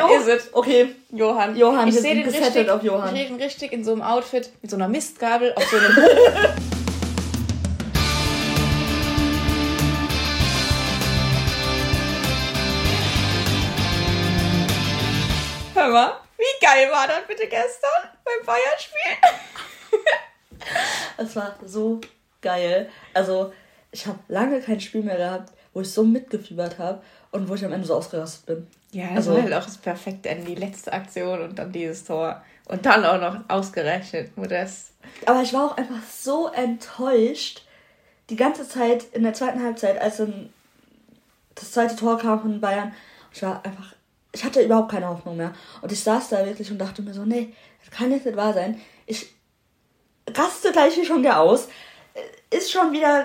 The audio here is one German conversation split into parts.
Das jo. ist es. Okay. Johann. Johann, ich sehe den richtig, auf Johann. Ich sehe den richtig in so einem Outfit mit so einer Mistgabel auf so einem. Hör mal, wie geil war das bitte gestern beim Bayern-Spiel? Es war so geil. Also, ich habe lange kein Spiel mehr gehabt, wo ich so mitgefiebert habe und wo ich am Ende so ausgerastet bin. Ja, das also, war halt auch das perfekte Ende, die letzte Aktion und dann dieses Tor. Und dann auch noch ausgerechnet, Modest. Aber ich war auch einfach so enttäuscht, die ganze Zeit in der zweiten Halbzeit, als dann das zweite Tor kam von Bayern. Ich war einfach, ich hatte überhaupt keine Hoffnung mehr. Und ich saß da wirklich und dachte mir so, nee, das kann jetzt nicht wahr sein. Ich raste gleich hier schon wieder aus. Ist schon wieder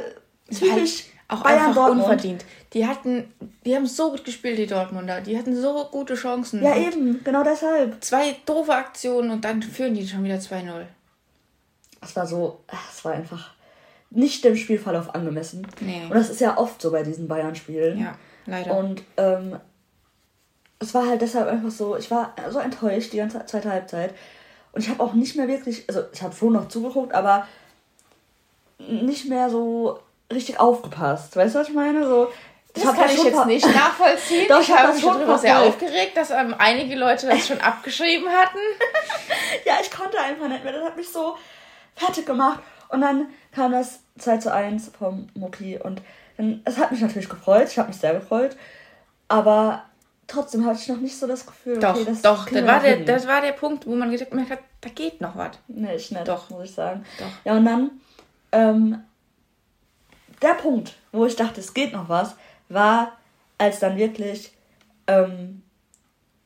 typisch auch Bayern einfach Dortmund. unverdient. Die hatten, die haben so gut gespielt, die Dortmunder. Die hatten so gute Chancen. Ja, eben, genau deshalb. Zwei doofe Aktionen und dann führen die schon wieder 2-0. Es war so, es war einfach nicht dem Spielverlauf angemessen. Nee. Und das ist ja oft so bei diesen Bayern-Spielen. Ja, leider. Und ähm, es war halt deshalb einfach so, ich war so enttäuscht die ganze zweite Halbzeit. Und ich habe auch nicht mehr wirklich, also ich habe schon noch zugeguckt, aber nicht mehr so richtig aufgepasst. Weißt du, was ich meine? So, das kann das ich jetzt nicht nachvollziehen. Doch, ich, ich habe mich darüber sehr aufgeregt, dass ähm, einige Leute das schon abgeschrieben hatten. ja, ich konnte einfach nicht mehr. Das hat mich so fertig gemacht. Und dann kam das 2 zu 1 vom Mucki. Und dann, es hat mich natürlich gefreut. Ich habe mich sehr gefreut. Aber trotzdem hatte ich noch nicht so das Gefühl, doch, okay, das Doch, das war, der, das war der Punkt, wo man gedacht hat, da geht noch was. Nee, ich nicht, doch. muss ich sagen. Doch. Ja, und dann ähm, der Punkt, wo ich dachte, es geht noch was, war, als dann wirklich ähm,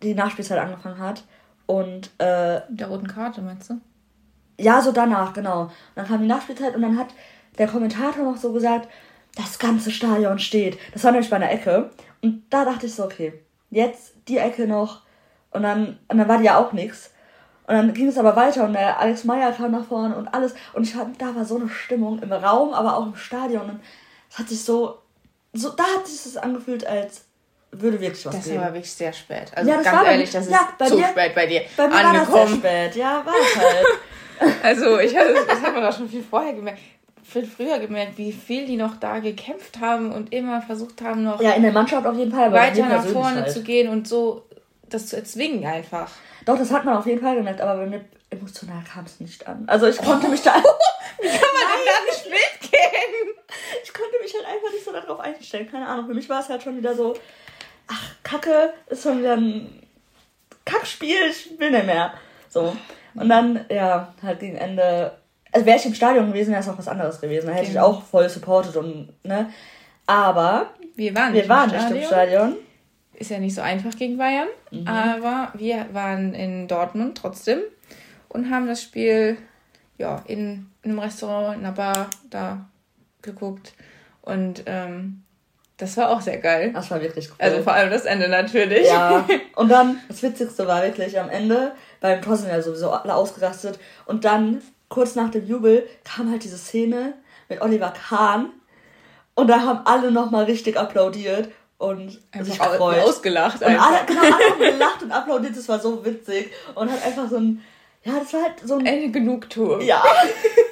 die Nachspielzeit angefangen hat und äh, der roten Karte meinst du? Ja, so danach, genau. Und dann kam die Nachspielzeit und dann hat der Kommentator noch so gesagt, das ganze Stadion steht. Das war nämlich bei einer Ecke. Und da dachte ich so, okay, jetzt die Ecke noch. Und dann, und dann war die ja auch nichts. Und dann ging es aber weiter und der Alex Meyer kam nach vorne und alles. Und ich fand, da war so eine Stimmung im Raum, aber auch im Stadion. Und es hat sich so, so, da hat sich das angefühlt, als würde wirklich was Das geben. war wirklich sehr spät. Also ja, ganz ehrlich, das ja, ist zu dir, spät bei dir bei mir angekommen. War das sehr spät, ja, war es halt. also ich hatte, das hat man auch schon viel vorher gemerkt viel früher gemerkt, wie viel die noch da gekämpft haben und immer versucht haben, noch ja, in der Mannschaft auf jeden Fall, weiter nach vorne halt. zu gehen und so das zu erzwingen einfach. Doch, das hat man auf jeden Fall gemerkt, aber bei mir emotional kam es nicht an. Also ich konnte oh. mich da. Wie kann man denn da nicht mitgehen? Ich konnte mich halt einfach nicht so darauf einstellen. Keine Ahnung. Für mich war es halt schon wieder so, ach, Kacke, ist schon wieder ein Kackspiel, ich will nicht mehr. So. Und dann, ja, halt gegen Ende. Also wäre ich im Stadion gewesen, wäre es auch was anderes gewesen. Da hätte genau. ich auch voll supportet und, ne. Aber wir waren nicht, wir waren nicht im Stadion ist ja nicht so einfach gegen Bayern, mhm. aber wir waren in Dortmund trotzdem und haben das Spiel ja in, in einem Restaurant, in einer Bar da geguckt und ähm, das war auch sehr geil. Das war wirklich cool. Also vor allem das Ende natürlich. Ja. Und dann, das Witzigste war wirklich am Ende, beim Tor sind ja sowieso alle ausgerastet. Und dann, kurz nach dem Jubel, kam halt diese Szene mit Oliver Kahn. Und da haben alle nochmal richtig applaudiert und einfach sich gefreut. ausgelacht. Und einfach. alle, genau, alle haben gelacht und applaudiert, das war so witzig. Und hat einfach so ein, ja, das war halt so ein... Eine Genugtuung. Ja.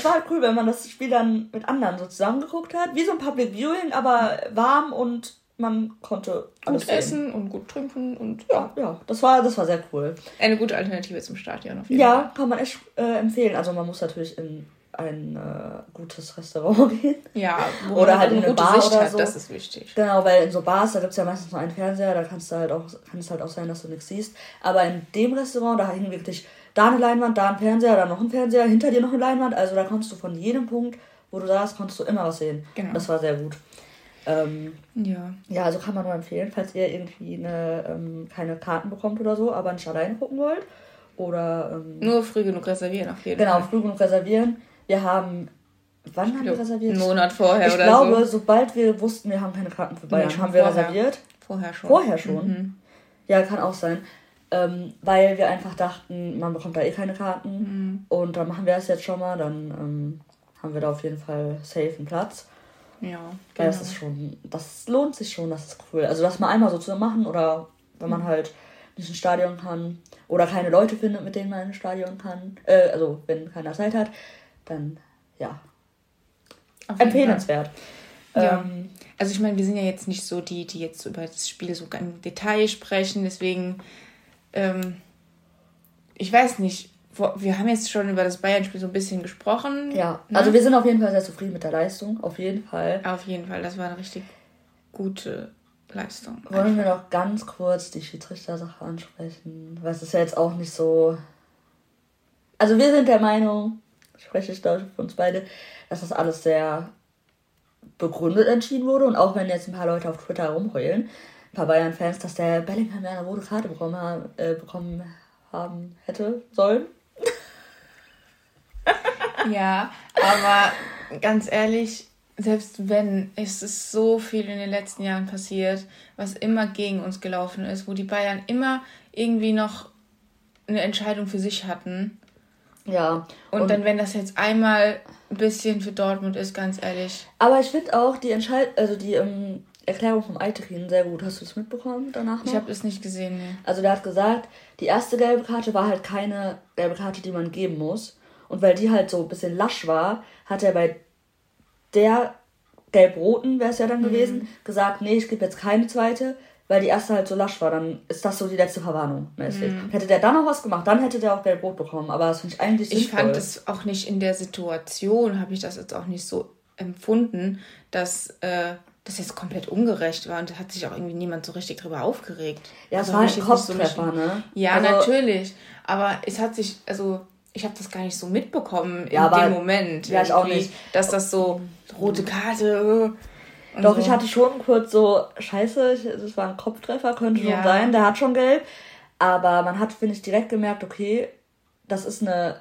Es war halt cool, wenn man das Spiel dann mit anderen so zusammengeguckt hat. Wie so ein Public Viewing, aber warm und man konnte alles gut essen und gut trinken und ja. Ja, das war, das war sehr cool. Eine gute Alternative zum Stadion auf jeden ja, Fall. Ja, kann man echt äh, empfehlen. Also man muss natürlich in ein äh, gutes Restaurant gehen. Ja, oder halt in eine Bar Sicht oder hat, so. Das ist wichtig. Genau, weil in so Bars, da gibt es ja meistens nur einen Fernseher, da kannst du halt auch, kann es halt auch sein, dass du nichts siehst. Aber in dem Restaurant, da hing wirklich da eine Leinwand, da ein Fernseher, da noch ein Fernseher, hinter dir noch eine Leinwand. Also da konntest du von jedem Punkt, wo du saßt, konntest du immer was sehen. Genau. Das war sehr gut. Ähm, ja. Ja, also kann man nur empfehlen, falls ihr irgendwie eine, ähm, keine Karten bekommt oder so, aber nicht alleine gucken wollt. Oder. Ähm, nur früh genug reservieren auf jeden genau, Fall. Genau, früh genug reservieren wir haben. Wann haben wir reserviert? Einen Monat vorher ich oder glaube, so. sobald wir wussten, wir haben keine Karten für Bayern, nee, haben wir vorher. reserviert. Vorher schon. Vorher schon. Mhm. Ja, kann auch sein. Ähm, weil wir einfach dachten, man bekommt da eh keine Karten. Mhm. Und dann machen wir das jetzt schon mal. Dann ähm, haben wir da auf jeden Fall safe einen Platz. Ja, genau. Weil das genau. ist schon, das lohnt sich schon, das ist cool. Also das mal einmal so zu machen oder wenn man halt nicht ins Stadion kann oder keine Leute findet, mit denen man ins Stadion kann. Äh, also wenn keiner Zeit hat, dann ja. Empfehlenswert. Ja. Ähm, also ich meine, wir sind ja jetzt nicht so die, die jetzt über das Spiel so im Detail sprechen, deswegen ähm, ich weiß nicht, wir haben jetzt schon über das Bayern-Spiel so ein bisschen gesprochen. Ja, ne? also wir sind auf jeden Fall sehr zufrieden mit der Leistung, auf jeden Fall. Auf jeden Fall, das war eine richtig gute Leistung. Wollen wir noch ganz kurz die Schiedsrichter-Sache ansprechen? Weil es ist ja jetzt auch nicht so. Also wir sind der Meinung, spreche ich da für uns beide, dass das alles sehr begründet entschieden wurde. Und auch wenn jetzt ein paar Leute auf Twitter rumheulen, ein paar Bayern-Fans, dass der Bellingham ja eine rote Karte bekommen, äh, bekommen haben hätte sollen. ja, aber ganz ehrlich, selbst wenn, es ist so viel in den letzten Jahren passiert, was immer gegen uns gelaufen ist, wo die Bayern immer irgendwie noch eine Entscheidung für sich hatten. Ja. Und, und dann, wenn das jetzt einmal ein bisschen für Dortmund ist, ganz ehrlich. Aber ich finde auch die Entscheidung, also die ähm, Erklärung vom Eiterin sehr gut. Hast du das mitbekommen danach? Noch? Ich habe es nicht gesehen. Nee. Also der hat gesagt, die erste gelbe Karte war halt keine gelbe Karte, die man geben muss. Und weil die halt so ein bisschen lasch war, hat er bei der gelb-roten, wäre es ja dann mhm. gewesen, gesagt, nee, ich gebe jetzt keine zweite, weil die erste halt so lasch war. Dann ist das so die letzte Verwarnung mäßig. Mhm. Hätte der dann noch was gemacht, dann hätte der auch gelb-rot bekommen. Aber das finde ich eigentlich sinnvoll. Ich fand es auch nicht in der Situation, habe ich das jetzt auch nicht so empfunden, dass äh, das jetzt komplett ungerecht war und da hat sich auch irgendwie niemand so richtig drüber aufgeregt. Ja, es also war ein Kopftreffer, so ne? Ja, also, natürlich. Aber es hat sich, also ich habe das gar nicht so mitbekommen ja, in dem Moment. Ja, ich auch nicht. Dass das so rote Karte. Doch, so. ich hatte schon kurz so, scheiße, das war ein Kopftreffer, könnte ja. schon sein, der hat schon gelb. Aber man hat, finde ich, direkt gemerkt, okay, das ist eine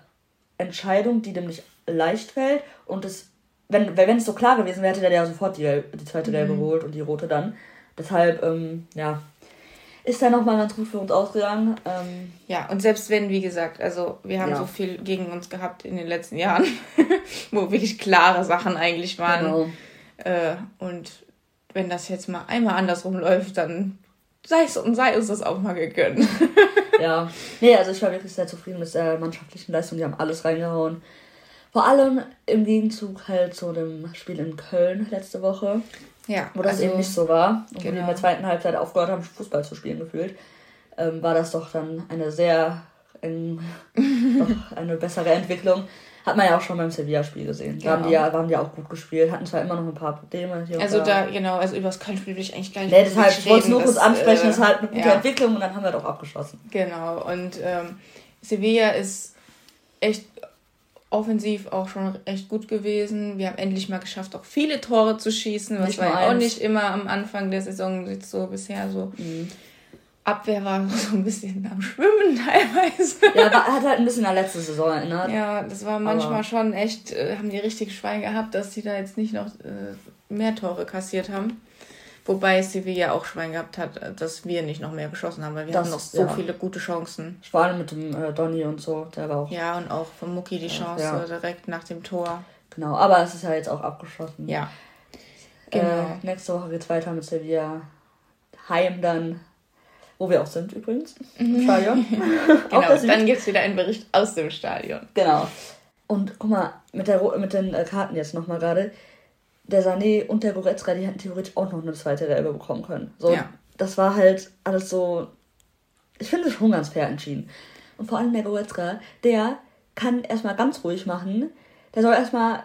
Entscheidung, die dem nicht leicht fällt und es wenn, wenn es so klar gewesen wäre, hätte der ja sofort die, die zweite gelbe mhm. geholt und die rote dann. Deshalb, ähm, ja, ist er nochmal ganz gut für uns ausgegangen. Ähm, ja, und selbst wenn, wie gesagt, also wir haben ja. so viel gegen uns gehabt in den letzten Jahren, wo wirklich klare Sachen eigentlich waren. Genau. Äh, und wenn das jetzt mal einmal andersrum läuft, dann sei es und sei uns das auch mal gegönnt. ja, nee, also ich war wirklich sehr zufrieden mit der mannschaftlichen Leistung. Die haben alles reingehauen. Vor allem im Gegenzug halt zu dem Spiel in Köln letzte Woche. Ja. Wo das also, eben nicht so war. Und genau. wo die in der genau. zweiten Halbzeit aufgehört haben, Fußball zu spielen gefühlt, ähm, war das doch dann eine sehr ähm, eine bessere Entwicklung. Hat man ja auch schon beim Sevilla-Spiel gesehen. Da genau. haben, die ja, waren die auch gut gespielt, hatten zwar immer noch ein paar Probleme. Also da, genau, also über das Köln-Spiel will ich eigentlich gar nicht Nee, deshalb, ich wollte es nur kurz ansprechen, äh, das ist halt eine gute ja. Entwicklung und dann haben wir doch abgeschlossen. Genau, und ähm, Sevilla ist echt offensiv auch schon echt gut gewesen. Wir haben endlich mal geschafft, auch viele Tore zu schießen, was nicht war ja auch nicht immer am Anfang der Saison jetzt so bisher so. Mhm. Abwehr war so ein bisschen am Schwimmen teilweise. Ja, hat halt ein bisschen an letzte Saison erinnert. Ja, das war manchmal Aber schon echt, äh, haben die richtig Schwein gehabt, dass sie da jetzt nicht noch äh, mehr Tore kassiert haben. Wobei Sevilla auch Schwein gehabt hat, äh, dass wir nicht noch mehr geschossen haben, weil wir das, hatten noch so ja. viele gute Chancen. Vor allem mit dem äh, Donny und so, der war auch. Ja, und auch von Mucki die Chance ja. direkt nach dem Tor. Genau, aber es ist ja jetzt auch abgeschlossen. Ja. Genau. Äh, nächste Woche geht es weiter mit Sevilla. Heim dann, wo wir auch sind übrigens, im mhm. Stadion. genau, dann gibt es wieder einen Bericht aus dem Stadion. Genau. Und guck mal, mit, der, mit den äh, Karten jetzt nochmal gerade der Sané und der Goretzka, die hätten theoretisch auch noch eine zweite Gelbe bekommen können. So, ja. das war halt alles so. Ich finde es schon ganz fair entschieden. Und vor allem der Goretzka, der kann erstmal ganz ruhig machen. Der soll erstmal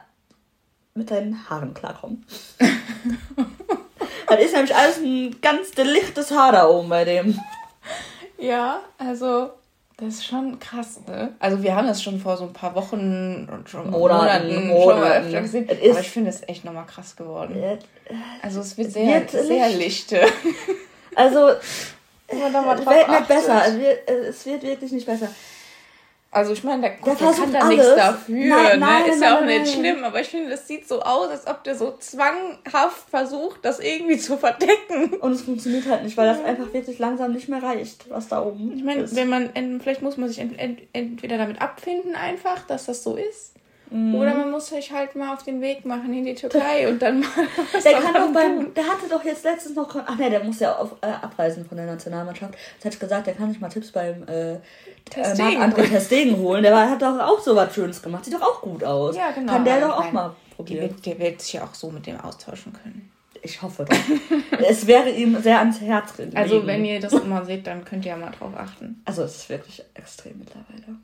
mit seinen Haaren klarkommen. das ist nämlich alles ein ganz delichtes Haar da oben bei dem. Ja, also das ist schon krass, ne? Also wir haben das schon vor so ein paar Wochen und schon Monaten, Monaten, Monaten. schon mal öfter gesehen. Aber ich finde es echt nochmal krass geworden. Also es wird sehr, wird sehr lichte. Also es wird nicht besser. Es wird, es wird wirklich nicht besser. Also ich meine, der, der, der kann da nichts dafür. Nein, ne? nein, ist ja auch nein, nicht schlimm, aber ich finde, das sieht so aus, als ob der so zwanghaft versucht, das irgendwie zu verdecken. Und es funktioniert halt nicht, weil das einfach wirklich langsam nicht mehr reicht, was da oben Ich meine, wenn man, vielleicht muss man sich ent, ent, entweder damit abfinden einfach, dass das so ist. Mhm. Oder man muss sich halt mal auf den Weg machen in die Türkei und dann mal. der kann doch beim, der hatte doch jetzt letztens noch, ach ne, der muss ja auf, äh, abreisen von der Nationalmannschaft. Jetzt ich gesagt, der kann sich mal Tipps beim äh, Testegen. äh, André Testegen holen. Der war, hat doch auch so was Schönes gemacht. Sieht doch auch gut aus. Ja, genau. Kann der doch auch mal probieren. Der, der wird sich ja auch so mit dem austauschen können. Ich hoffe doch. es wäre ihm sehr ans Herz gelegen. Also, wenn ihr das immer seht, dann könnt ihr ja mal drauf achten. Also, es ist wirklich extrem mittlerweile.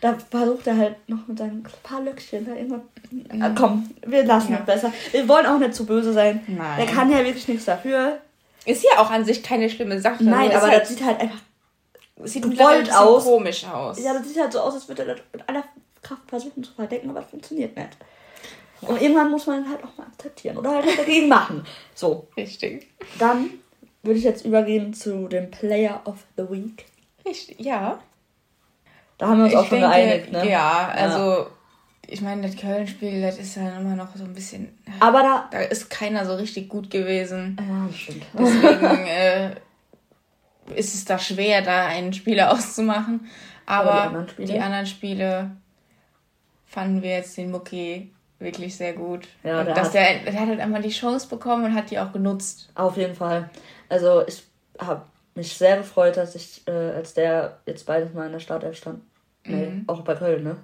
Da versucht er halt noch mit seinen paar Löckchen da immer. Ja. komm, wir lassen ja. es besser. Wir wollen auch nicht zu böse sein. Nein. Der kann ja wirklich nichts dafür. Ist ja auch an sich keine schlimme Sache. Nein, aber halt, das sieht halt einfach sieht gewollt aus. komisch aus. Ja, das sieht halt so aus, als würde er das mit aller Kraft versuchen zu verdecken, aber es funktioniert nicht. Und irgendwann muss man halt auch mal akzeptieren oder halt dagegen machen. So. Richtig. Dann würde ich jetzt übergehen zu dem Player of the Week. Richtig, ja. Da haben wir uns ich auch schon denke, geeinigt, ne? Ja, also ja. ich meine, das Köln-Spiel, das ist ja immer noch so ein bisschen. Aber da. Da ist keiner so richtig gut gewesen. Ja, das stimmt. Deswegen äh, ist es da schwer, da einen Spieler auszumachen. Aber, Aber die, anderen Spiele? die anderen Spiele fanden wir jetzt den Mucki wirklich sehr gut. Ja, der dass hat, der, der hat halt einmal die Chance bekommen und hat die auch genutzt. Auf jeden Fall. Also ich habe mich sehr gefreut, dass ich, äh, als der jetzt beides mal in der Startelf stand. Nee, mhm. auch bei Köln, ne?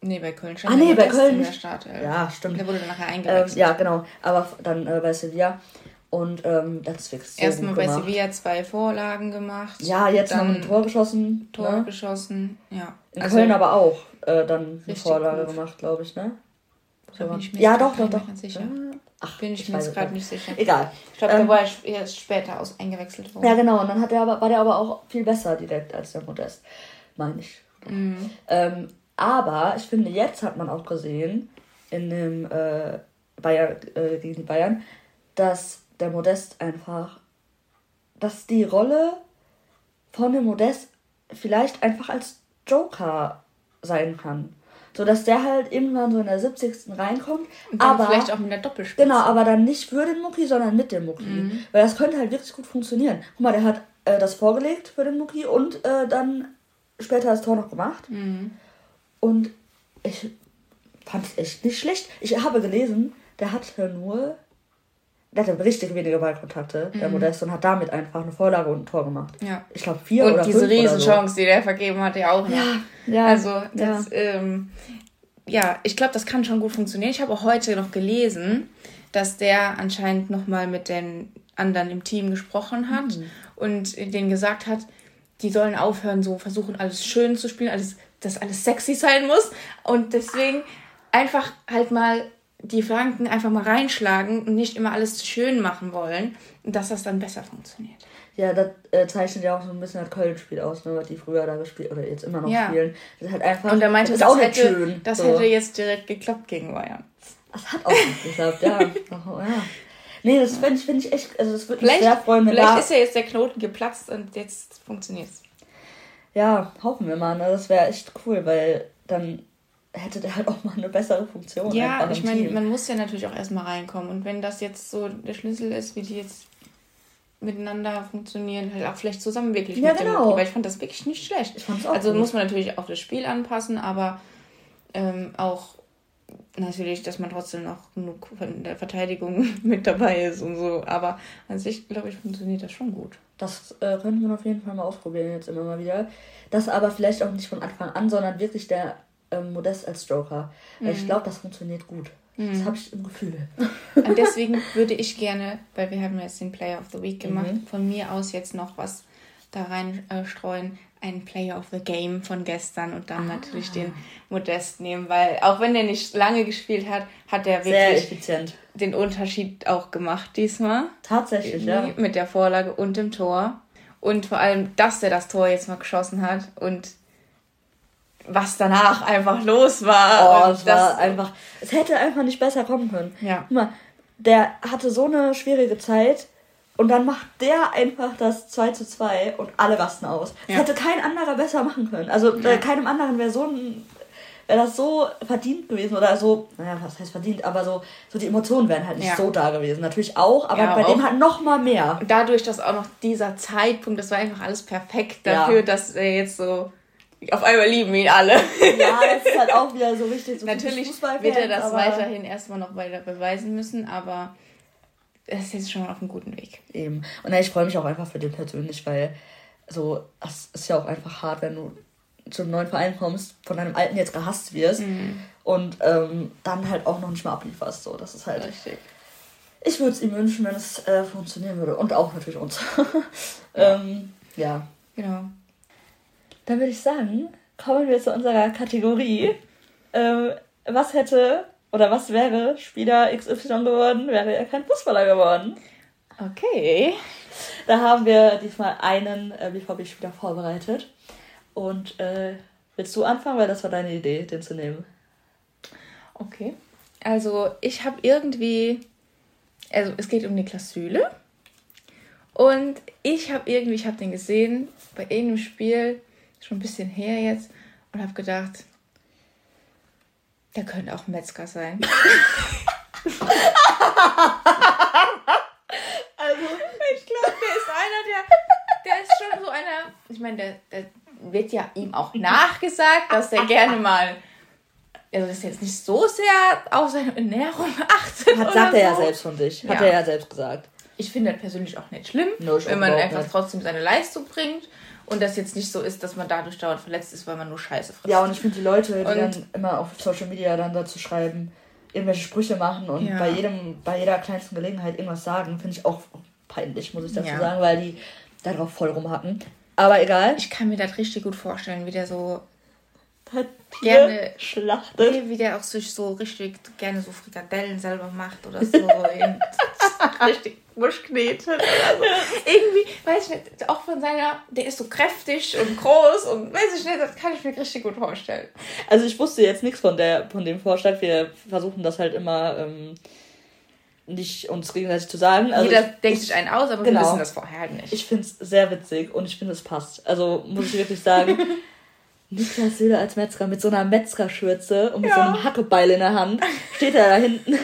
Nee, bei Köln stand Ah, nee, bei Köln. In der Startelf. Ja, stimmt. Der wurde dann nachher eingewechselt. Ähm, ja, genau. Aber dann äh, bei Sevilla. Und ähm, das ist wirklich so Erstmal bei Sevilla zwei Vorlagen gemacht. Ja, jetzt noch ein Tor geschossen. Tor ne? geschossen, ja. In also, Köln aber auch äh, dann eine Vorlage gut. gemacht, glaube ich, ne? So. Ich ja, doch, doch, doch. Sicher. Ach, bin ich, ich mir jetzt gerade nicht sicher. Egal. Ich glaube, ähm, da war er erst später aus eingewechselt worden. Ja, genau. Und dann hat er aber, war der aber auch viel besser direkt als der Modest. Meine ich. Mhm. Ähm, aber ich finde, jetzt hat man auch gesehen, in dem äh, Bayern, äh, gegen Bayern, dass der Modest einfach, dass die Rolle von dem Modest vielleicht einfach als Joker sein kann. So dass der halt irgendwann so in der 70. reinkommt. aber vielleicht auch mit der Doppelspitze. Genau, aber dann nicht für den Mucki, sondern mit dem Mucki. Mhm. Weil das könnte halt wirklich gut funktionieren. Guck mal, der hat äh, das vorgelegt für den Mucki und äh, dann später das Tor noch gemacht. Mhm. Und ich fand es echt nicht schlecht. Ich habe gelesen, der hatte nur der hatte richtig wenige Ballkontakte, mhm. der Modest, und hat damit einfach eine Vorlage und ein Tor gemacht. Ja. Ich glaube vier und oder diese Riesenchance, so. die der vergeben hat, ja auch noch. Ja, ja. Also, das, ja, ähm, ja ich glaube, das kann schon gut funktionieren. Ich habe auch heute noch gelesen, dass der anscheinend nochmal mit den anderen im Team gesprochen hat mhm. und denen gesagt hat, die sollen aufhören, so versuchen, alles schön zu spielen, alles, dass alles sexy sein muss. Und deswegen einfach halt mal die Flanken einfach mal reinschlagen und nicht immer alles schön machen wollen dass das dann besser funktioniert. Ja, das äh, zeichnet ja auch so ein bisschen das Köln-Spiel aus, ne, was die früher da gespielt oder jetzt immer noch ja. spielen. Das ist halt einfach. Und er meinte, das, das, hätte, schön, das so. hätte jetzt direkt geklappt gegen Bayern. Das hat auch nicht geklappt, ja. oh, ja. Nee, das finde ich, find ich echt, also das würde mich sehr freuen, wenn Vielleicht da ist ja jetzt der Knoten geplatzt und jetzt funktioniert es. Ja, hoffen wir mal, ne? Das wäre echt cool, weil dann hätte der halt auch mal eine bessere Funktion. Ja, ich meine, man muss ja natürlich auch erstmal reinkommen. Und wenn das jetzt so der Schlüssel ist, wie die jetzt miteinander funktionieren, halt auch vielleicht zusammen wirklich ja, mit genau. weil ich fand das wirklich nicht schlecht. Ich fand's auch also gut. muss man natürlich auch das Spiel anpassen, aber ähm, auch natürlich, dass man trotzdem noch genug von der Verteidigung mit dabei ist und so. Aber an sich, glaube ich, funktioniert das schon gut. Das äh, könnte man auf jeden Fall mal ausprobieren jetzt immer mal wieder. Das aber vielleicht auch nicht von Anfang an, sondern wirklich der ähm, Modest als Joker. Mhm. Ich glaube, das funktioniert gut. Mhm. Das habe ich im Gefühl. Und deswegen würde ich gerne, weil wir haben jetzt den Player of the Week gemacht, mhm. von mir aus jetzt noch was da reinstreuen. Äh, einen Player of the Game von gestern und dann ah. natürlich den Modest nehmen, weil auch wenn er nicht lange gespielt hat, hat er wirklich den Unterschied auch gemacht diesmal. Tatsächlich, ja. Mit der Vorlage und dem Tor. Und vor allem, dass er das Tor jetzt mal geschossen hat und was danach einfach los war. Oh, es war einfach, es hätte einfach nicht besser kommen können. Ja. Guck mal, der hatte so eine schwierige Zeit und dann macht der einfach das 2 zu 2 und alle rasten aus. Ja. Das hätte kein anderer besser machen können. Also ja. keinem anderen wäre so ein wäre das so verdient gewesen oder so, naja, was heißt verdient, aber so, so die Emotionen wären halt nicht ja. so da gewesen. Natürlich auch, aber ja, bei auch dem halt noch mal mehr. Dadurch, dass auch noch dieser Zeitpunkt, das war einfach alles perfekt dafür, dass er jetzt so auf einmal lieben ihn alle. Ja, das ist halt auch wieder so wichtig. So Natürlich wird er das weiterhin erstmal noch weiter beweisen müssen, aber er ist jetzt schon auf einem guten Weg. Eben. Und ich freue mich auch einfach für den persönlich, weil so, es ist ja auch einfach hart, wenn du zu einem neuen Verein kommst, von deinem alten jetzt gehasst wirst mhm. und ähm, dann halt auch noch nicht mal ablieferst. So, das ist halt. Richtig. Ich würde es ihm wünschen, wenn es äh, funktionieren würde. Und auch natürlich uns. ähm, ja. Genau. Dann würde ich sagen, kommen wir zu unserer Kategorie. Ähm, was hätte oder was wäre Spieler XY geworden, wäre er kein Fußballer geworden? Okay. Da haben wir diesmal einen äh, BVB-Spieler vorbereitet. Und äh, willst du anfangen, weil das war deine Idee, den zu nehmen? Okay. Also ich habe irgendwie, also es geht um Niklas Süle. Und ich habe irgendwie, ich habe den gesehen bei irgendeinem Spiel, schon ein bisschen her jetzt, und habe gedacht, der könnte auch Metzger sein. also, ich glaube, der ist einer, der, der ist schon so einer, ich meine, der, der wird ja ihm auch nachgesagt, dass er gerne mal, also das ist jetzt nicht so sehr auf seine Ernährung achtet. Hat, sagt so. er ja selbst von sich. Hat ja. er ja selbst gesagt. Ich finde das persönlich auch nicht schlimm, no, wenn man einfach nicht. trotzdem seine Leistung bringt. Und das jetzt nicht so ist, dass man dadurch dauernd verletzt ist, weil man nur Scheiße frisst. Ja, und ich finde die Leute, die und dann immer auf Social Media dann dazu schreiben, irgendwelche Sprüche machen und ja. bei jedem, bei jeder kleinsten Gelegenheit irgendwas sagen, finde ich auch peinlich, muss ich dazu ja. sagen, weil die darauf voll rumhacken. Aber egal. Ich kann mir das richtig gut vorstellen, wie der so gerne schlachtet. Wie der auch sich so richtig gerne so Frikadellen selber macht oder so. richtig Wurst knetet oder so. Irgendwie, weiß ich nicht, auch von seiner, der ist so kräftig und groß und weiß ich nicht, das kann ich mir richtig gut vorstellen. Also ich wusste jetzt nichts von der, von dem Vorschlag. Wir versuchen das halt immer ähm, nicht uns gegenseitig zu sagen. Also Jeder ich, denkt sich einen aus, aber genau. wir wissen das vorher halt nicht. Ich finde es sehr witzig und ich finde es passt. Also muss ich wirklich sagen. Niklas Söder als Metzger mit so einer Metzgerschürze und mit ja. so einem Hackebeil in der Hand steht er da hinten.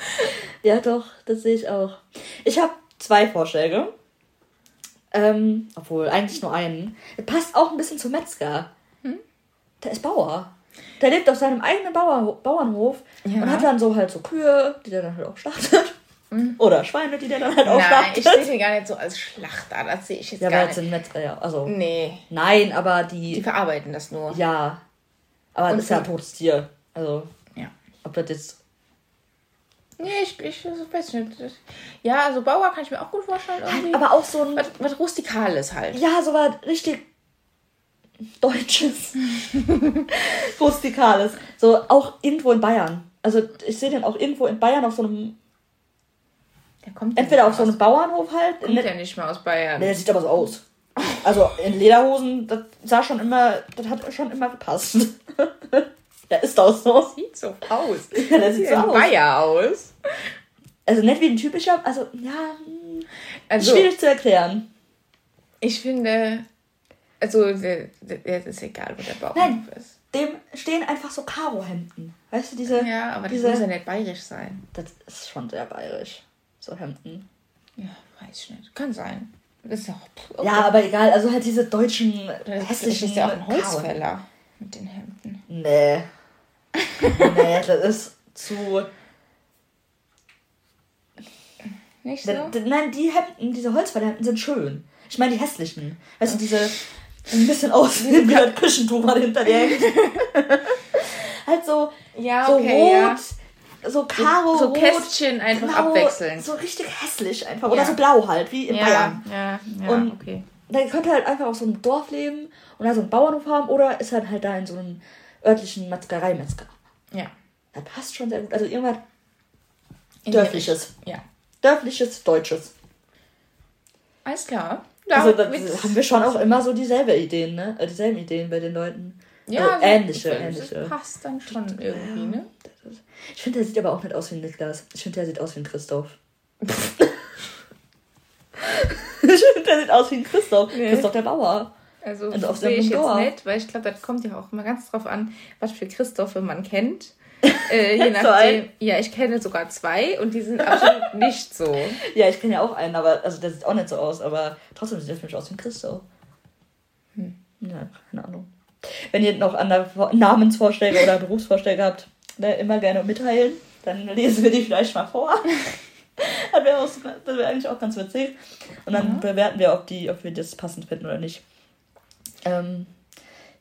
ja, doch, das sehe ich auch. Ich habe zwei Vorschläge. Ähm, obwohl, eigentlich nur einen. Der passt auch ein bisschen zu Metzger. Hm? Der ist Bauer. Der lebt auf seinem eigenen Bauer Bauernhof ja. und hat dann so halt so Kühe, die der dann halt auch schlachtet. Hm. Oder Schweine, die der dann halt auch Nein, schlachtet. ich sehe den gar nicht so als Schlachter. Das sehe ich jetzt ja, gar nicht. Ja, Metzger, ja. Also, nee. Nein, aber die... Die verarbeiten das nur. Ja. Aber und das ist ja ein totes Tier. Also, ja. ob das jetzt Nee, ich, ich weiß nicht. Ja, also Bauer kann ich mir auch gut vorstellen. Irgendwie. Aber auch so ein. Was, was Rustikales halt. Ja, so was richtig Deutsches. Rustikales. So auch irgendwo in Bayern. Also ich sehe den auch irgendwo in Bayern auf so einem. Der kommt entweder auf so einem Bauernhof halt. Kommt der nicht mehr aus Bayern. Nee, der sieht aber so aus. Also in Lederhosen, das sah schon immer, das hat schon immer gepasst. Ja, ist doch so. Sieht so aus. Ja, das sieht so aus. Bayer aus. Also nicht wie ein typischer, also ja, hm, also, schwierig zu erklären. Ich finde, also es ist egal, wo der Bauch Nein, ist. Dem stehen einfach so Karohemden. Weißt du, diese. Ja, aber diese, das muss ja nicht bayerisch sein. Das ist schon sehr bayerisch. So Hemden. Ja, weiß ich nicht. Kann sein. Ist auch, okay. Ja, aber egal. Also halt diese deutschen hässlichen. Das ist ja auch ein Holzfäller mit den Hemden. Nee. nee, das ist zu. Nicht so? nein, die Hemden, diese Holzfällerhemden sind schön. Ich meine die hässlichen. Weißt du, diese ein bisschen aussehen wie ein Küchentuch mal hinter dir hängt. halt so, ja, so okay, rot, ja. So karo So, so Kästchen einfach blau, abwechselnd. So richtig hässlich einfach. Oder so blau halt, wie in ja, Bayern. Ja, ja, und okay. Dann könnte halt einfach auf so einem Dorf leben und da so einen Bauernhof haben oder ist halt halt da in so einem örtlichen Metzgerei-Metzger. Ja. Das passt schon sehr gut. Also irgendwas Dörfliches. Ja. Dörfliches, Deutsches. Alles klar. Da also da haben wir schon auch immer so dieselbe Ideen, ne? Äh, dieselben Ideen bei den Leuten. Ja, also ähnliche, ähnliche. Das passt dann schon irgendwie, ne? Ich finde, der sieht aber auch nicht aus wie ein Niklas. Ich finde, der sieht aus wie ein Christoph. ich finde, der sieht aus wie ein Christoph. Nee. Christoph der Bauer. Also, also auf sehe ich jetzt nicht, weil ich glaube, das kommt ja auch immer ganz drauf an, was für Christophe man kennt. Äh, je nachdem, ja, ich kenne sogar zwei und die sind absolut nicht so. Ja, ich kenne ja auch einen, aber also der sieht auch nicht so aus, aber trotzdem sieht er für mich aus wie ein Christoph. Hm. Ja, keine Ahnung. Wenn ihr noch andere Namensvorschläge oder Berufsvorschläge habt, ne, immer gerne mitteilen. Dann lesen wir die vielleicht mal vor. das wäre wär eigentlich auch ganz witzig. Und dann mhm. bewerten wir, ob, die, ob wir das passend finden oder nicht. Ähm,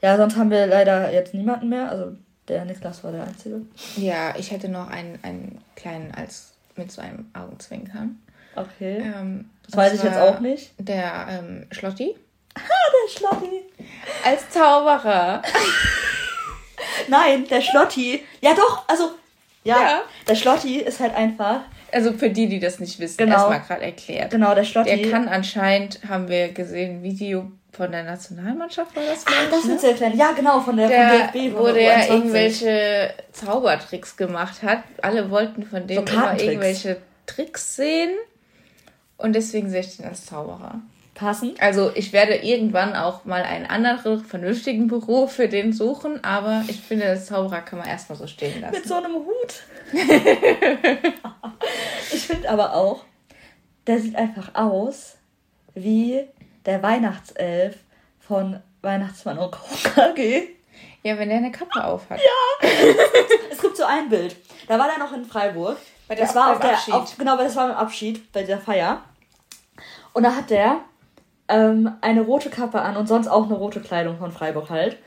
ja, sonst haben wir leider jetzt niemanden mehr. Also der Niklas war der Einzige. Ja, ich hätte noch einen, einen kleinen als mit so einem Augenzwinkern. Okay. Ähm, das weiß ich jetzt auch nicht. Der ähm, Schlotti. Ah, der Schlotti. Als Zauberer. Nein, der Schlotti. Ja, doch, also, ja, ja, der Schlotti ist halt einfach. Also für die, die das nicht wissen, genau, erstmal gerade erklärt. Genau, der Schlotti. Der kann anscheinend, haben wir gesehen, Video von der Nationalmannschaft war das, Ach, das ne? ist erklären. Ja, genau, von der, der von DFB, wo der irgendwelche Zaubertricks gemacht hat. Alle wollten von dem so immer irgendwelche Tricks sehen. Und deswegen sehe ich den als Zauberer. Passend. Also ich werde irgendwann auch mal einen anderen vernünftigen Beruf für den suchen, aber ich finde, als Zauberer kann man erstmal so stehen lassen. Mit so einem Hut. ich finde aber auch, der sieht einfach aus wie der Weihnachtself von Weihnachtsmann und KG. Ja, wenn der eine Kappe auf hat. Ja! es gibt so ein Bild. Da war der noch in Freiburg. Bei der, das war auf der, Abschied. Auf, genau, das war beim Abschied, bei der Feier. Und da hat der ähm, eine rote Kappe an und sonst auch eine rote Kleidung von Freiburg halt.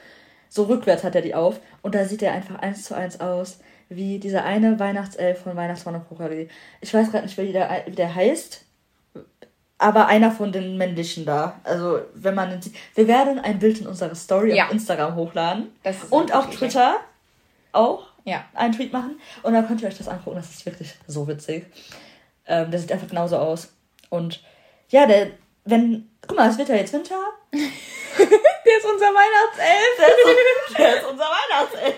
So rückwärts hat er die auf. Und da sieht er einfach eins zu eins aus wie dieser eine Weihnachtself von Weihnachtsmann und KG. Ich weiß gerade nicht, wie der, wie der heißt aber einer von den männlichen da. Also, wenn man den sieht. Wir werden ein Bild in unserer Story ja. auf Instagram hochladen. und auf Twitter auch ja. einen Tweet machen. Und dann könnt ihr euch das angucken. Das ist wirklich so witzig. Ähm, der sieht einfach genauso aus. Und ja, der, wenn. Guck mal, es wird ja jetzt Winter. der ist unser Weihnachtself. Der ist, der ist, unser Weihnachtself.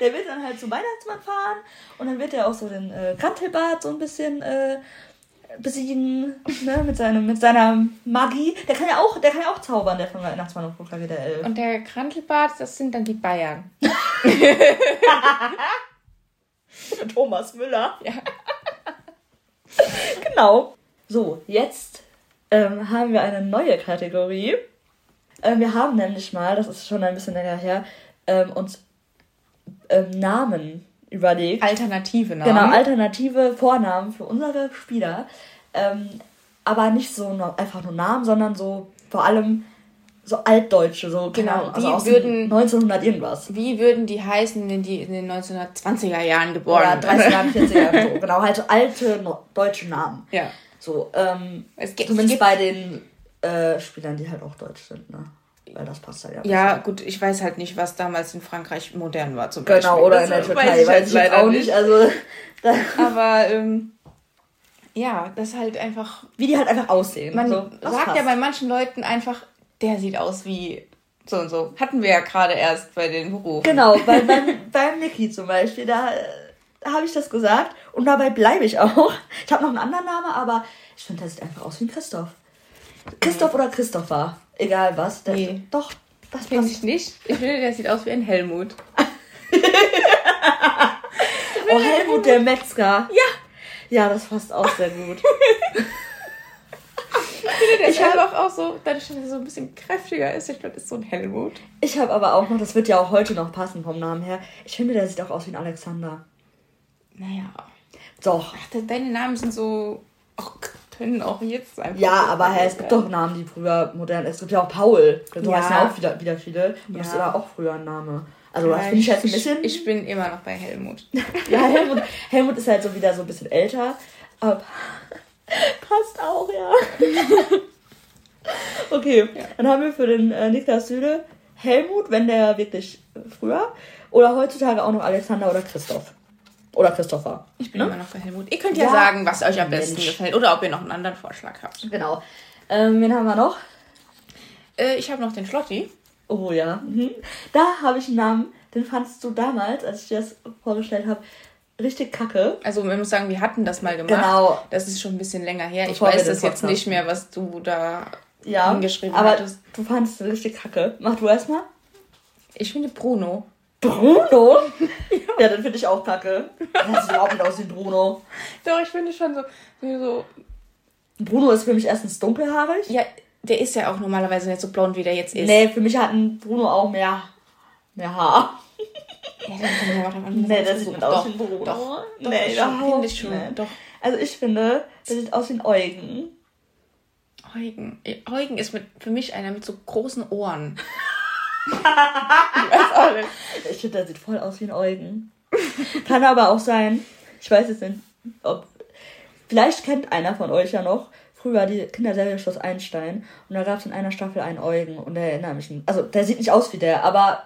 Der wird dann halt zum Weihnachtsmann fahren. Und dann wird er auch so den äh, Kantelbart so ein bisschen. Äh, besiegen, ne, mit, seinem, mit seiner Magie. Der kann ja auch, der kann ja auch zaubern, der von Weihnachtsmann und Buchklage, der Elf. Und der Krantelbart, das sind dann die Bayern. Thomas Müller. Ja. genau. So, jetzt ähm, haben wir eine neue Kategorie. Ähm, wir haben nämlich mal, das ist schon ein bisschen länger her, ähm, uns ähm, Namen überlegt. Alternative Namen. Genau, alternative Vornamen für unsere Spieler. Ähm, aber nicht so nur, einfach nur Namen, sondern so vor allem so altdeutsche, so genau, also aus würden, 1900 irgendwas. Wie würden die heißen, wenn die in den 1920er Jahren geboren Oder 30er, 40er, so, genau, halt so alte no deutsche Namen. Ja. So, ähm, es gibt, zumindest es gibt, bei den äh, Spielern, die halt auch deutsch sind, ne? weil das passt halt ja. Ja, besser. gut, ich weiß halt nicht, was damals in Frankreich modern war zum Beispiel. Genau, oder in der Türkei, weiß ich, weiß ich leider auch nicht. Also, Aber ähm, ja, das halt einfach. Wie die halt einfach aussehen. Man so, sagt passt. ja bei manchen Leuten einfach, der sieht aus wie so und so. Hatten wir ja gerade erst bei den Berufen. Genau, bei, beim, beim Niki zum Beispiel, da, da habe ich das gesagt und dabei bleibe ich auch. Ich habe noch einen anderen Namen, aber ich finde, der sieht einfach aus wie ein Christoph. Christoph oder Christopher. Egal was. Der, nee. Doch, das finde ich nicht. Ich finde, der sieht aus wie ein Helmut. oh, Helmut der Metzger. Ja. Ja, das passt auch sehr gut. ich finde, der ich einfach auch so, dadurch, dass er so ein bisschen kräftiger ist, ich glaube, das ist so ein Helmut. Ich habe aber auch noch, das wird ja auch heute noch passen vom Namen her, ich finde, der sieht auch aus wie ein Alexander. Naja. Doch. Ach, deine Namen sind so. Oh, können auch jetzt einfach. Ja, aber hey, es gibt doch Namen, die früher modern Es gibt ja auch Paul. Du ja. hast ja auch wieder, wieder viele. Und ja. das war auch früher ein Name. Also das finde ich jetzt ein bisschen. Ich bin immer noch bei Helmut. ja, Helmut, Helmut ist halt so wieder so ein bisschen älter. Aber passt auch, ja. okay, ja. dann haben wir für den äh, Niklas Süde Helmut, wenn der wirklich früher. Oder heutzutage auch noch Alexander oder Christoph. Oder Christopher. Ich bin ne? immer noch bei Helmut. Ihr könnt ja, ja sagen, was euch am besten Mensch. gefällt. Oder ob ihr noch einen anderen Vorschlag habt. Genau. Ähm, wen haben wir noch? Äh, ich habe noch den Schlotti. Oh ja. Mhm. Da habe ich einen Namen, den fandst du damals, als ich dir das vorgestellt habe, richtig kacke. Also man muss sagen, wir hatten das mal gemacht. Genau. Das ist schon ein bisschen länger her. Bevor ich weiß das jetzt nicht mehr, was du da ja, hingeschrieben aber hattest. Du fandest es richtig kacke. Mach du erstmal. Ich finde Bruno. Bruno? ja, ja den finde ich auch kacke. Das sieht überhaupt nicht aus wie Bruno. Doch, ich finde schon so, so. Bruno ist für mich erstens dunkelhaarig. Ja, der ist ja auch normalerweise nicht so blond, wie der jetzt ist. Nee, für mich hat ein Bruno auch mehr Ja. Ja, dann kann man warte, Nee, das sieht aus wie ein Bruno. Doch, doch, nee, finde ich schon. Nee. Doch. Also ich finde, das sieht aus wie ein Eugen. Eugen. Eugen ist mit, für mich einer mit so großen Ohren. Ich weiß auch nicht. Ich finde, der sieht voll aus wie ein Eugen. Kann aber auch sein, ich weiß es nicht, ob. Vielleicht kennt einer von euch ja noch, früher die Kinderserie Schloss Einstein und da gab es in einer Staffel einen Eugen und der erinnert mich. Also der sieht nicht aus wie der, aber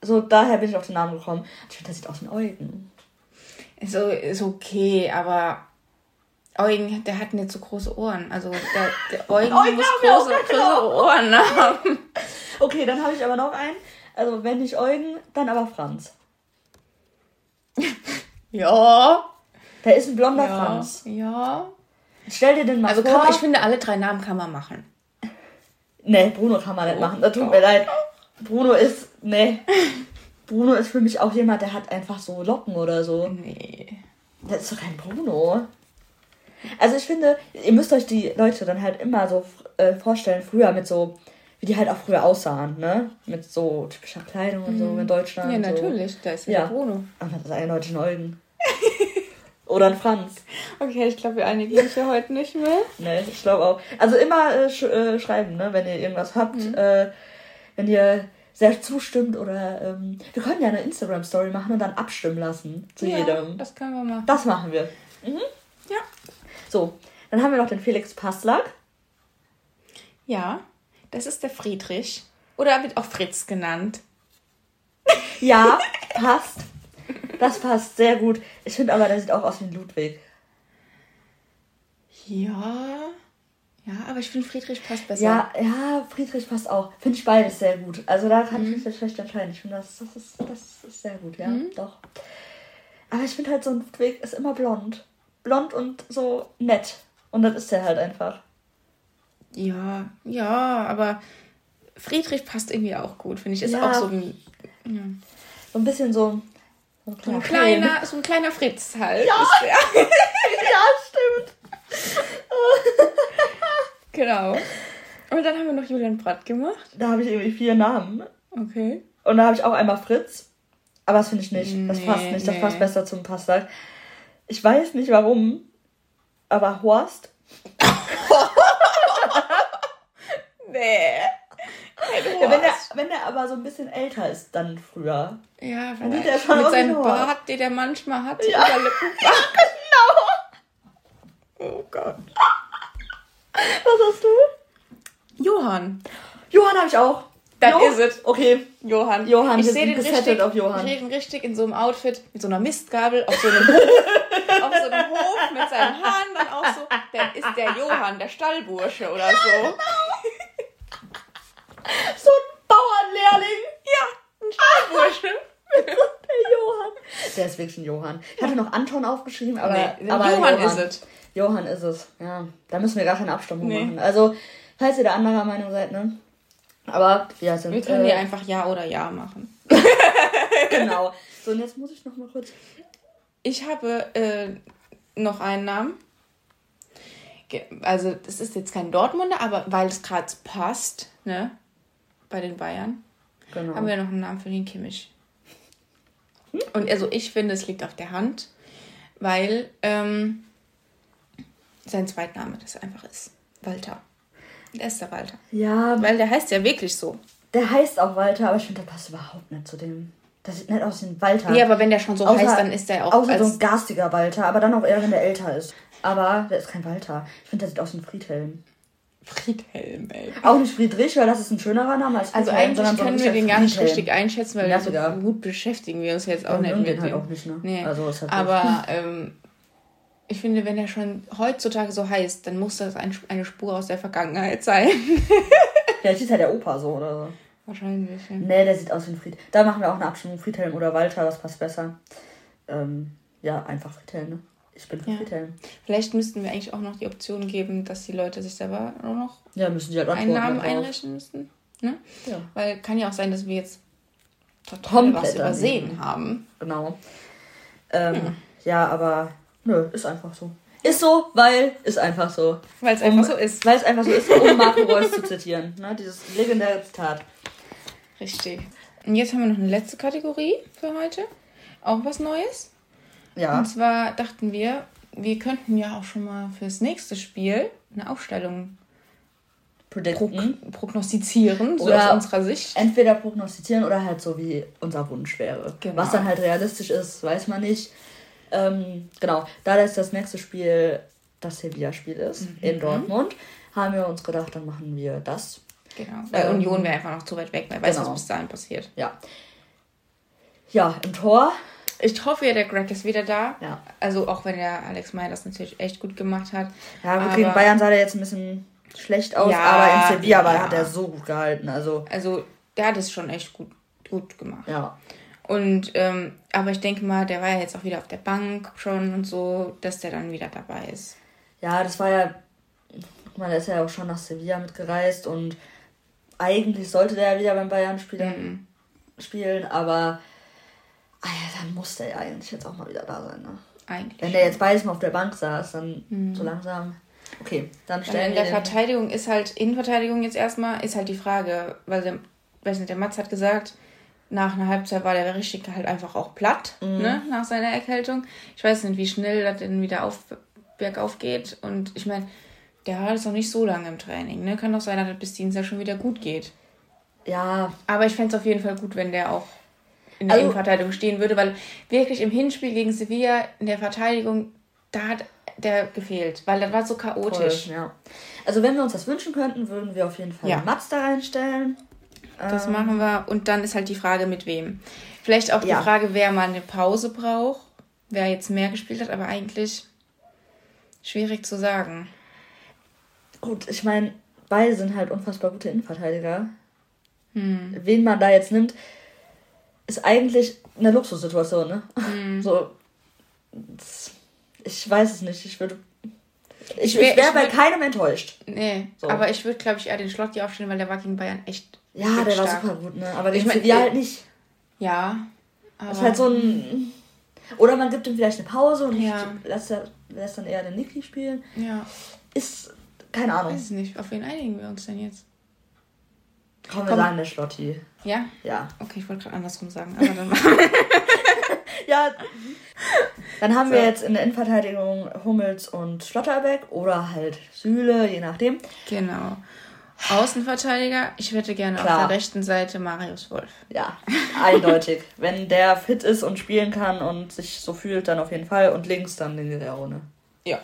so daher bin ich auf den Namen gekommen. Ich finde, der sieht aus wie ein Eugen. So ist okay, aber Eugen, der hat nicht so große Ohren. Also der, der Eugen, Eugen muss große, große Ohren haben. Okay, dann habe ich aber noch einen. Also wenn nicht Eugen, dann aber Franz. ja. Der ist ein blonder ja, Franz. Ja. Stell dir den mal also vor. Also ich finde, alle drei Namen kann man machen. Nee, Bruno kann man nicht machen. Das tut mir leid. Bruno ist. Nee. Bruno ist für mich auch jemand, der hat einfach so Locken oder so. Nee. Das ist doch kein Bruno. Also ich finde, ihr müsst euch die Leute dann halt immer so äh, vorstellen, früher mit so, wie die halt auch früher aussahen, ne? Mit so typischer Kleidung und so mhm. in Deutschland. Ja, natürlich, da ist ja, ja. Bruno. Aber das ist eindeutig ein Eugen. Oder ein Franz. Okay, ich glaube, wir einigen uns ja heute nicht mehr. Nee, ich glaube auch. Also immer äh, sch äh, schreiben, ne, wenn ihr irgendwas habt. Mhm. Äh, wenn ihr sehr zustimmt oder ähm, wir können ja eine Instagram-Story machen und dann abstimmen lassen zu ja, jedem. Das können wir machen. Das machen wir. Mhm. Ja. So, dann haben wir noch den Felix Passlack. Ja, das ist der Friedrich. Oder wird auch Fritz genannt. Ja, passt. Das passt sehr gut. Ich finde aber, der sieht auch aus wie ein Ludwig. Ja. Ja, aber ich finde Friedrich passt besser. Ja, ja, Friedrich passt auch. Finde ich beides sehr gut. Also da kann mhm. ich mich jetzt schlecht entscheiden. Ich finde, das, das, ist, das ist sehr gut, ja. Mhm. Doch. Aber ich finde halt, so ein Ludwig ist immer blond. Blond und so nett. Und das ist er halt einfach. Ja, ja, aber Friedrich passt irgendwie auch gut, finde ich. Ist ja. auch so ein. Ja. So ein bisschen so so ein, kleiner, so ein kleiner Fritz halt. Ja, ja stimmt. genau. Und dann haben wir noch Julian Bratt gemacht. Da habe ich irgendwie vier Namen. Okay. Und da habe ich auch einmal Fritz. Aber das finde ich nicht. Das nee, passt nicht. Das nee. passt besser zum Pasta. Ich weiß nicht warum, aber Horst. nee. Ja, wenn, er, wenn er aber so ein bisschen älter ist, dann früher. Ja, dann sieht er schon mit seinem Bart, den er manchmal hat, ja. Überlippenbart. genau. Oh Gott. Was hast du? Johann. Johann habe ich auch. Dann ist es. Okay. Johann. Johann, ich sehe den richtig, auf Johann. Ich richtig in so einem Outfit mit so einer Mistgabel auf so einem auf so einem Hof mit seinen Haaren dann auch so. Dann ist der Johann, der Stallbursche oder so. Ja, genau. So ein Bauernlehrling. Ja, ein Stallbursche. der Johann. Der ist wirklich ein Johann. Ich hatte noch Anton aufgeschrieben, aber, nee, aber Johann, Johann, ist es. Johann ist es. Ja, da müssen wir gar keine Abstimmung nee. machen. Also, falls ihr der anderer Meinung seid, ne? Aber wir sind. Wir können äh, hier einfach Ja oder Ja machen. genau. So, und jetzt muss ich noch mal kurz. Ich habe äh, noch einen Namen. Also, das ist jetzt kein Dortmunder, aber weil es gerade passt, ne? bei den Bayern, genau. haben wir noch einen Namen für den Kimmich. Und also ich finde, es liegt auf der Hand, weil ähm, sein Zweitname das einfach ist. Walter. Der ist der Walter. Ja. Weil der heißt ja wirklich so. Der heißt auch Walter, aber ich finde, der passt überhaupt nicht zu dem. Das sieht nicht aus wie ein Walter. Ja, aber wenn der schon so außer, heißt, dann ist der auch. Außer so ein garstiger Walter, aber dann auch eher, wenn der älter ist. Aber der ist kein Walter. Ich finde, der sieht aus wie ein Friedhelm. Friedhelm, ey. Auch nicht Friedrich, weil das ist ein schönerer Name als also Friedhelm. Also eigentlich können wir den gar nicht richtig einschätzen, weil so gut beschäftigen wir uns jetzt auch ja, nicht mit halt dem. Auch nicht, ne? nee. also ist halt Aber ähm, ich finde, wenn er schon heutzutage so heißt, dann muss das ein, eine Spur aus der Vergangenheit sein. ja, sieht halt der Opa so oder so. Wahrscheinlich. Ja. Nee, der sieht aus wie ein Fried. Da machen wir auch eine Abstimmung. Friedhelm oder Walter, was passt besser? Ähm, ja, einfach Friedhelm, ne? Ich bin ja. Vielleicht müssten wir eigentlich auch noch die Option geben, dass die Leute sich selber nur noch ja, müssen die halt einen Namen einrechnen müssen. Ne? Ja. Weil kann ja auch sein, dass wir jetzt total was übersehen daneben. haben. Genau. Ähm, ja. ja, aber nö, ist einfach so. Ist so, weil ist einfach so. Weil es einfach um, so ist. Weil es einfach so ist, um Marco Reus zu zitieren. Ne? Dieses legendäre Zitat. Richtig. Und jetzt haben wir noch eine letzte Kategorie für heute. Auch was Neues. Ja. Und zwar dachten wir, wir könnten ja auch schon mal fürs nächste Spiel eine Aufstellung Prog prognostizieren, so oder aus unserer Sicht. Entweder prognostizieren oder halt so, wie unser Wunsch wäre. Genau. Was dann halt realistisch ist, weiß man nicht. Ähm, genau, da das das nächste Spiel das Sevilla-Spiel ist, mhm. in Dortmund, haben wir uns gedacht, dann machen wir das. Genau, weil ähm, Union wäre einfach noch zu weit weg, wer weiß, genau. was bis dahin passiert. Ja. Ja, im Tor. Ich hoffe ja, der Greg ist wieder da. Ja. Also auch wenn der Alex Meyer das natürlich echt gut gemacht hat. Ja, aber gegen Bayern sah der jetzt ein bisschen schlecht aus, ja, aber in Sevilla ja. hat er so gut gehalten. Also, also der hat es schon echt gut, gut gemacht. Ja. Und ähm, aber ich denke mal, der war ja jetzt auch wieder auf der Bank schon und so, dass der dann wieder dabei ist. Ja, das war ja, guck mal, der ist ja auch schon nach Sevilla mitgereist und eigentlich sollte der ja wieder beim Bayern spielen, mhm. spielen aber ah ja, dann muss der ja eigentlich jetzt auch mal wieder da sein, ne? Eigentlich. Wenn der jetzt beides mal auf der Bank saß, dann mhm. so langsam. Okay, dann stellen wir. In der Verteidigung ist halt, Innenverteidigung jetzt erstmal, ist halt die Frage, weil der, weiß nicht, der Matz hat gesagt, nach einer Halbzeit war der richtig halt einfach auch platt, mhm. ne, nach seiner Erkältung. Ich weiß nicht, wie schnell das denn wieder auf, bergauf geht. Und ich meine, der hat es noch nicht so lange im Training, ne? Kann doch sein, dass das bis Dienstag schon wieder gut geht. Ja. Aber ich fände es auf jeden Fall gut, wenn der auch in der also, Innenverteidigung stehen würde, weil wirklich im Hinspiel gegen Sevilla in der Verteidigung, da hat der gefehlt, weil das war so chaotisch. Voll, ja. Also wenn wir uns das wünschen könnten, würden wir auf jeden Fall ja. Mats da reinstellen. Das ähm, machen wir. Und dann ist halt die Frage, mit wem. Vielleicht auch ja. die Frage, wer mal eine Pause braucht, wer jetzt mehr gespielt hat, aber eigentlich schwierig zu sagen. Gut, ich meine, beide sind halt unfassbar gute Innenverteidiger. Hm. Wen man da jetzt nimmt, ist eigentlich eine Luxussituation, ne? Hm. So. Ich weiß es nicht. Ich würde. Ich, ich wäre wär bei keinem enttäuscht. Nee, so. aber ich würde, glaube ich, eher den Schlotti aufstellen, weil der war gegen Bayern echt. Ja, der stark. war super gut, ne? Aber ich mein, ja halt nicht. Ja. Aber das ist halt so ein. Oder man gibt ihm vielleicht eine Pause und ja. lässt, lässt dann eher den Niki spielen. Ja. Ist. Keine Ahnung. Weiß nicht. Auf wen einigen wir uns denn jetzt? Komm, wir Komm. sagen der Schlotti. Ja? Ja. Okay, ich wollte gerade andersrum sagen, aber dann machen Ja. Dann haben so. wir jetzt in der Innenverteidigung Hummels und Schlotterbeck oder halt Sühle, je nachdem. Genau. Außenverteidiger, ich hätte gerne Klar. auf der rechten Seite Marius Wolf. Ja, eindeutig. Wenn der fit ist und spielen kann und sich so fühlt, dann auf jeden Fall. Und links dann den Guerrero, ne? Ja.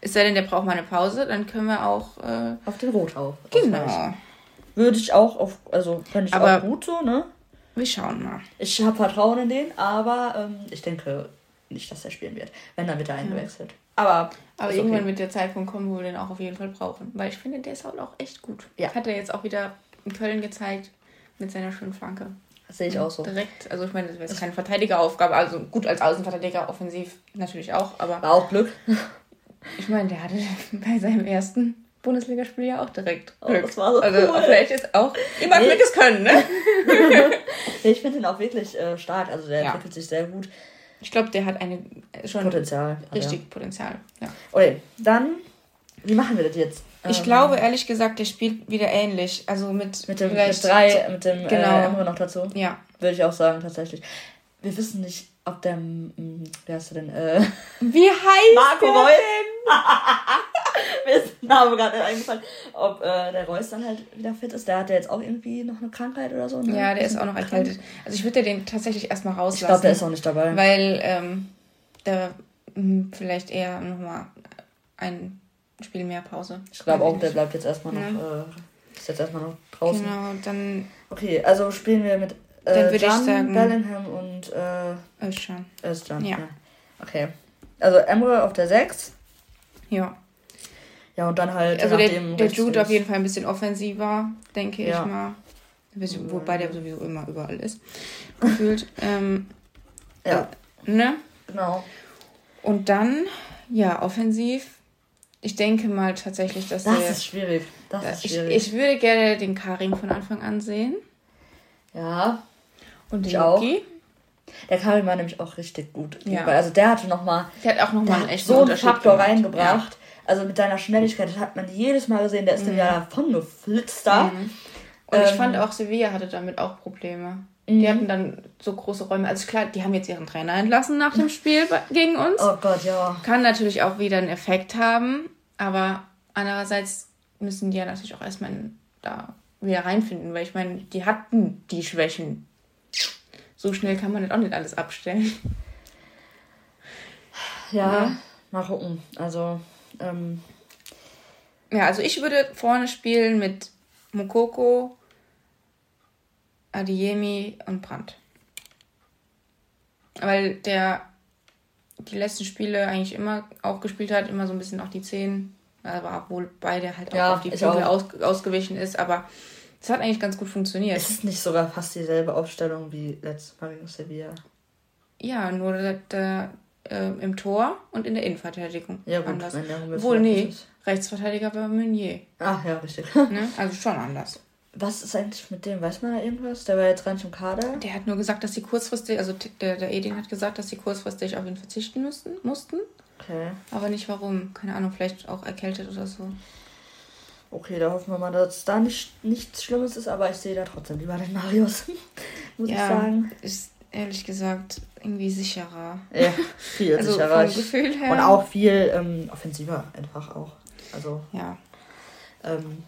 Es sei denn, der braucht mal eine Pause, dann können wir auch. Äh, auf den Rot auf. Genau. Würde ich auch auf, also fände ich aber auch gut so, ne? Wir schauen mal. Ich habe Vertrauen in den, aber ähm, ich denke nicht, dass er spielen wird. Wenn, dann wird er eingewechselt. Ja. Aber, aber irgendwann okay. wird der Zeitpunkt kommen, wo wir den auch auf jeden Fall brauchen. Weil ich finde, der ist halt auch echt gut. Ja. Hat er jetzt auch wieder in Köln gezeigt mit seiner schönen Flanke. Das sehe ich auch so. Direkt, also ich meine, das jetzt keine Verteidigeraufgabe, also gut als Außenverteidiger, offensiv natürlich auch, aber. War auch Glück. Ich meine, der hatte bei seinem ersten Bundesligaspiel ja auch direkt oh, das war so also cool. vielleicht ist auch immer nee. Glück können, ne? ich finde ihn auch wirklich äh, stark, also der ja. entwickelt sich sehr gut. Ich glaube, der hat eine schon Potenzial. Richtig ja. Potenzial. Ja. Okay, dann wie machen wir das jetzt? Ich ähm, glaube ehrlich gesagt, der spielt wieder ähnlich, also mit mit dem mit drei mit dem genau. äh, noch dazu. Ja. Würde ich auch sagen tatsächlich. Wir wissen nicht, ob der wer ist der denn? Äh, wie heißt Marco der Reus? Mir ist der Name gerade nicht eingefallen. Ob äh, der Reus dann halt wieder fit ist. Der hat ja jetzt auch irgendwie noch eine Krankheit oder so. Ne? Ja, der ist auch noch erkältet. Also ich würde den tatsächlich erstmal rauslassen. Ich glaube, der ist auch nicht dabei. Weil ähm, der hm, vielleicht eher nochmal ein Spiel mehr Pause. Ich glaube auch, der bleibt jetzt erstmal noch, ja. äh, ist jetzt erstmal noch draußen. Genau, dann. Okay, also spielen wir mit äh, dann würde ich sagen, Bellingham und äh, Özcan. Özcan, ja. ja. Okay. Also Emre auf der 6. Ja. Ja, und dann halt. Also der, der Jude auf jeden Fall ein bisschen offensiver, denke ja. ich mal. Wobei der sowieso immer überall ist. Gefühlt. ähm, ja. Äh, ne? Genau. Und dann, ja, offensiv. Ich denke mal tatsächlich, dass Das der, ist schwierig. Das ist schwierig. Ich, ich würde gerne den Karim von Anfang an sehen. Ja. Und den Yuki. Der Karim war nämlich auch richtig gut. Ja. Also der hatte nochmal. Der hat auch nochmal echt so einen Faktor gemacht. reingebracht. Ja. Also mit seiner Schnelligkeit, das hat man jedes Mal gesehen, der ist mhm. dann ja davon geflitzt da. Mhm. Und ähm, ich fand auch, Sevilla hatte damit auch Probleme. Die mhm. hatten dann so große Räume. Also klar, die haben jetzt ihren Trainer entlassen nach dem Spiel gegen uns. Oh Gott, ja. Kann natürlich auch wieder einen Effekt haben. Aber andererseits müssen die ja natürlich auch erstmal da wieder reinfinden. Weil ich meine, die hatten die Schwächen. So schnell kann man das auch nicht alles abstellen. Ja, ja. mal gucken. Also, ähm. Ja, also ich würde vorne spielen mit Mukoko, Adiemi und Brandt. Weil der die letzten Spiele eigentlich immer auch gespielt hat, immer so ein bisschen auch die Zehn, aber obwohl beide halt auch ja, auf die Flügel aus, ausgewichen ist, aber es hat eigentlich ganz gut funktioniert. Ist es nicht sogar fast dieselbe Aufstellung wie letztes Mal gegen Sevilla? Ja, nur der äh, im Tor und in der Innenverteidigung. Ja, gut, anders. Obwohl, nee, Rechtsverteidiger war Meunier. Ach ja, richtig. Ne? Also schon anders. Was ist eigentlich mit dem? Weiß man da irgendwas? Der war jetzt rein zum Kader. Der hat nur gesagt, dass sie kurzfristig, also der, der Edin hat gesagt, dass sie kurzfristig auf ihn verzichten müssten, mussten. Okay. Aber nicht warum. Keine Ahnung, vielleicht auch erkältet oder so. Okay, da hoffen wir mal, dass da nicht, nichts Schlimmes ist, aber ich sehe da trotzdem lieber den Marius. Muss ja, ich sagen. Ist ehrlich gesagt irgendwie sicherer. Ja, viel also sicherer. Vom Gefühl her. Und auch viel ähm, offensiver einfach auch. Also. Ja. Ähm,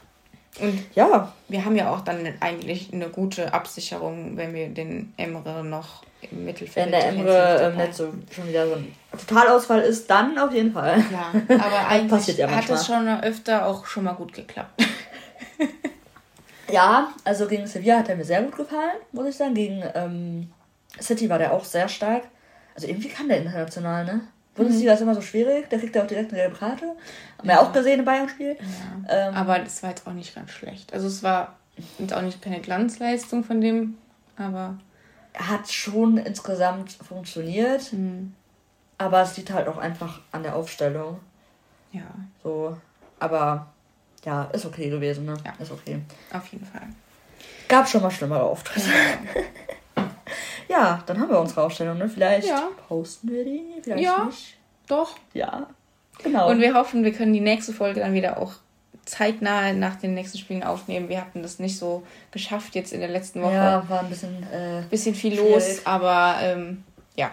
und ja, wir haben ja auch dann eigentlich eine gute Absicherung, wenn wir den Emre noch im Mittelfeld. Wenn der Emre ähm, nicht so schon wieder so ein Totalausfall ist, dann auf jeden Fall. Ja, aber eigentlich ja hat es schon öfter auch schon mal gut geklappt. ja, also gegen Sevilla hat er mir sehr gut gefallen, muss ich sagen. Gegen ähm, City war der auch sehr stark. Also irgendwie kann der international, ne? Bundesliga mhm. ist immer so schwierig, da kriegt er auch direkt eine gelbe Karte. Haben wir ja. auch gesehen im Bayern-Spiel. Ja. Ähm, aber das war jetzt auch nicht ganz schlecht. Also es war jetzt auch nicht keine Glanzleistung von dem, aber. Hat schon insgesamt funktioniert. Mhm. Aber es liegt halt auch einfach an der Aufstellung. Ja. So. Aber ja, ist okay gewesen, ne? Ja. Ist okay. Auf jeden Fall. Gab schon mal schlimmere Auftritte. Ja. Ja, dann haben wir unsere Ausstellung, ne? Vielleicht ja. posten wir die, vielleicht ja, nicht. Doch. Ja, genau. Und wir hoffen, wir können die nächste Folge dann wieder auch zeitnah nach den nächsten Spielen aufnehmen. Wir hatten das nicht so geschafft jetzt in der letzten Woche. Ja, war ein bisschen, äh, bisschen viel schwierig. los, aber ähm, ja.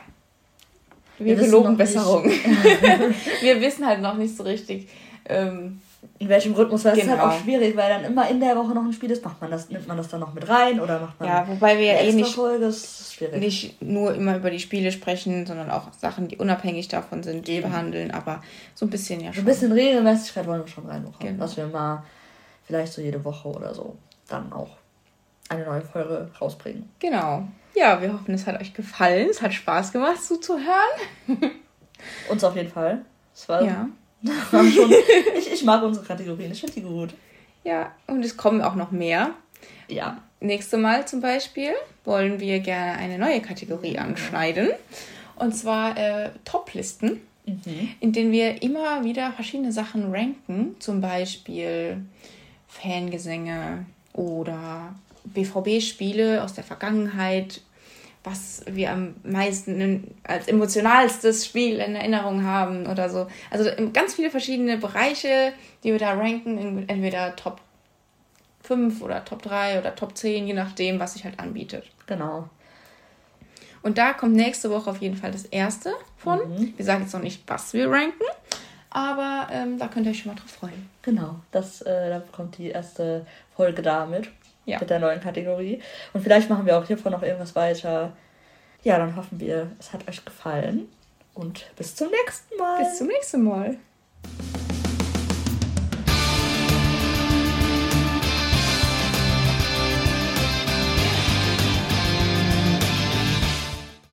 Wir, wir geloben Besserung. wir wissen halt noch nicht so richtig, ähm, in welchem Rhythmus, weil genau. es ist halt auch schwierig, weil dann immer in der Woche noch ein Spiel ist, macht man das, nimmt man das dann noch mit rein oder macht man Ja, wobei wir ja eh nicht, nicht nur immer über die Spiele sprechen, sondern auch Sachen, die unabhängig davon sind, die behandeln, aber so ein bisschen ja schon. Ein bisschen Regelmäßigkeit wollen wir schon reinbekommen, genau. dass wir mal vielleicht so jede Woche oder so dann auch eine neue Folge rausbringen. Genau. Ja, wir hoffen, es hat euch gefallen. Es hat Spaß gemacht zuzuhören. Uns auf jeden Fall. Es war ja schon, ich, ich mag unsere Kategorien, ich finde die gut. Ja, und es kommen auch noch mehr. Ja. Nächste Mal zum Beispiel wollen wir gerne eine neue Kategorie anschneiden. Und zwar äh, Top-Listen, mhm. in denen wir immer wieder verschiedene Sachen ranken. Zum Beispiel Fangesänge oder BVB-Spiele aus der Vergangenheit, was wir am meisten als emotionalstes Spiel in Erinnerung haben oder so. Also ganz viele verschiedene Bereiche, die wir da ranken, entweder Top 5 oder Top 3 oder Top 10, je nachdem, was sich halt anbietet. Genau. Und da kommt nächste Woche auf jeden Fall das erste von. Mhm. Wir sagen jetzt noch nicht, was wir ranken, aber ähm, da könnt ihr euch schon mal drauf freuen. Genau, das, äh, da kommt die erste Folge damit ja. mit der neuen Kategorie. Und vielleicht machen wir auch hiervon noch irgendwas weiter. Ja, dann hoffen wir, es hat euch gefallen. Und bis zum nächsten Mal. Bis zum nächsten Mal.